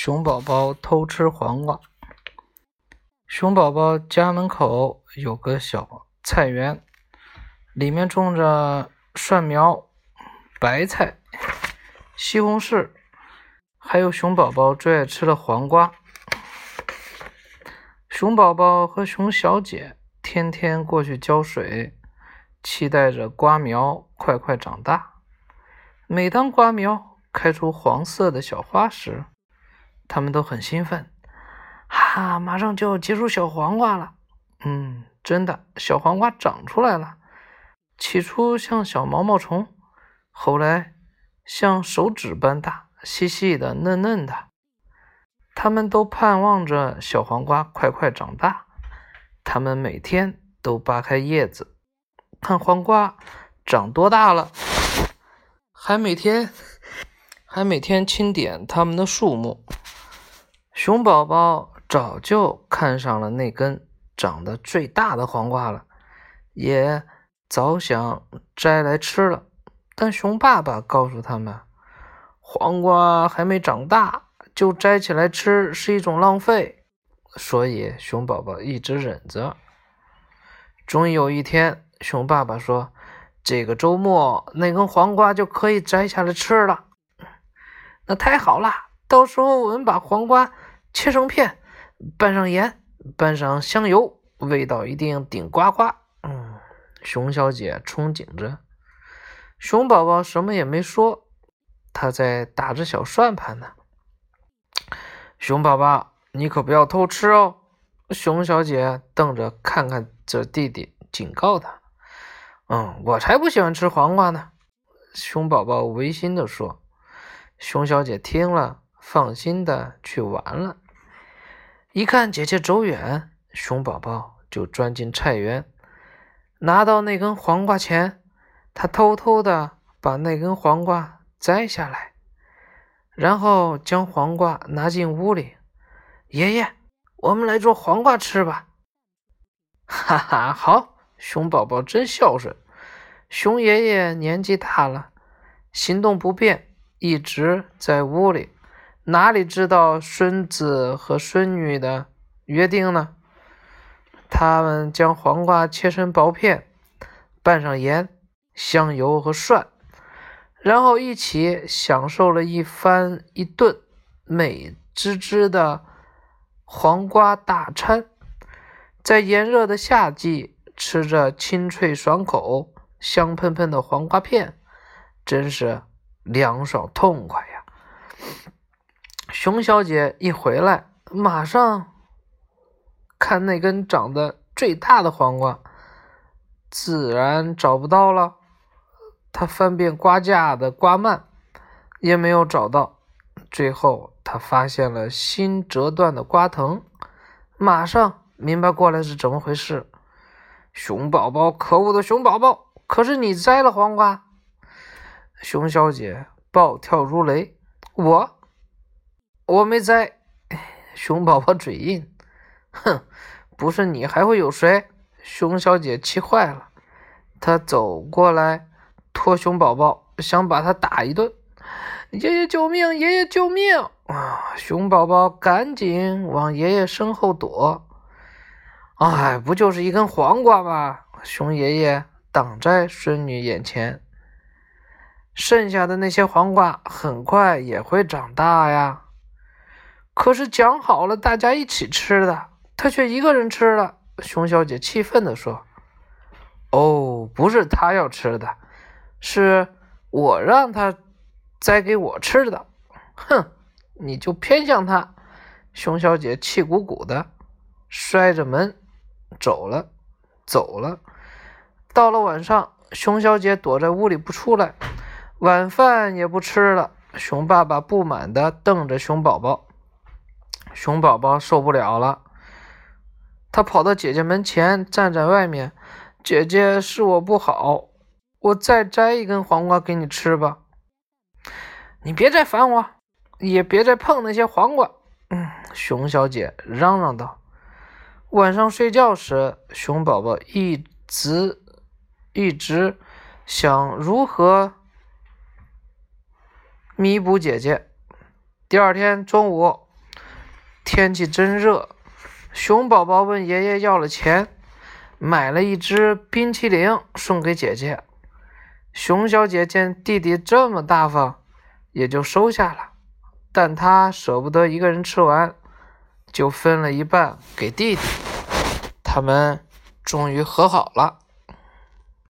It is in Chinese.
熊宝宝偷吃黄瓜。熊宝宝家门口有个小菜园，里面种着蒜苗、白菜、西红柿，还有熊宝宝最爱吃的黄瓜。熊宝宝和熊小姐天天过去浇水，期待着瓜苗快快长大。每当瓜苗开出黄色的小花时，他们都很兴奋。哈，马上就要结出小黄瓜了。嗯，真的，小黄瓜长出来了。起初像小毛毛虫，后来像手指般大，细细的，嫩嫩的。他们都盼望着小黄瓜快快长大。他们每天都扒开叶子，看黄瓜长多大了，还每天还每天清点它们的数目。熊宝宝早就看上了那根长得最大的黄瓜了，也早想摘来吃了。但熊爸爸告诉他们，黄瓜还没长大。就摘起来吃是一种浪费，所以熊宝宝一直忍着。终于有一天，熊爸爸说：“这个周末那根黄瓜就可以摘下来吃了。”那太好了！到时候我们把黄瓜切成片，拌上盐，拌上香油，味道一定顶呱呱。嗯，熊小姐憧憬着。熊宝宝什么也没说，他在打着小算盘呢。熊宝宝，你可不要偷吃哦！熊小姐瞪着看看这弟弟，警告他：“嗯，我才不喜欢吃黄瓜呢。”熊宝宝违心的说。熊小姐听了，放心的去玩了。一看姐姐走远，熊宝宝就钻进菜园，拿到那根黄瓜前，他偷偷的把那根黄瓜摘下来。然后将黄瓜拿进屋里，爷爷，我们来做黄瓜吃吧。哈哈，好，熊宝宝真孝顺。熊爷爷年纪大了，行动不便，一直在屋里，哪里知道孙子和孙女的约定呢？他们将黄瓜切成薄片，拌上盐、香油和蒜。然后一起享受了一番一顿美滋滋的黄瓜大餐，在炎热的夏季吃着清脆爽口、香喷喷的黄瓜片，真是凉爽痛快呀！熊小姐一回来，马上看那根长得最大的黄瓜，自然找不到了。他翻遍瓜架的瓜蔓，也没有找到。最后，他发现了新折断的瓜藤，马上明白过来是怎么回事。熊宝宝，可恶的熊宝宝！可是你摘了黄瓜。熊小姐暴跳如雷：“我，我没摘。”熊宝宝嘴硬：“哼，不是你还会有谁？”熊小姐气坏了，她走过来。托熊宝宝想把他打一顿，爷爷救命！爷爷救命！啊！熊宝宝赶紧往爷爷身后躲。哎，不就是一根黄瓜吗？熊爷爷挡在孙女眼前。剩下的那些黄瓜很快也会长大呀。可是讲好了大家一起吃的，他却一个人吃了。熊小姐气愤地说：“哦，不是他要吃的。”是我让他摘给我吃的，哼！你就偏向他。熊小姐气鼓鼓的，摔着门走了，走了。到了晚上，熊小姐躲在屋里不出来，晚饭也不吃了。熊爸爸不满的瞪着熊宝宝，熊宝宝受不了了，他跑到姐姐门前，站在外面。姐姐是我不好。我再摘一根黄瓜给你吃吧，你别再烦我，也别再碰那些黄瓜。嗯，熊小姐嚷嚷道。晚上睡觉时，熊宝宝一直一直想如何弥补姐姐。第二天中午，天气真热，熊宝宝问爷爷要了钱，买了一只冰淇淋送给姐姐。熊小姐见弟弟这么大方，也就收下了，但她舍不得一个人吃完，就分了一半给弟弟。他们终于和好了。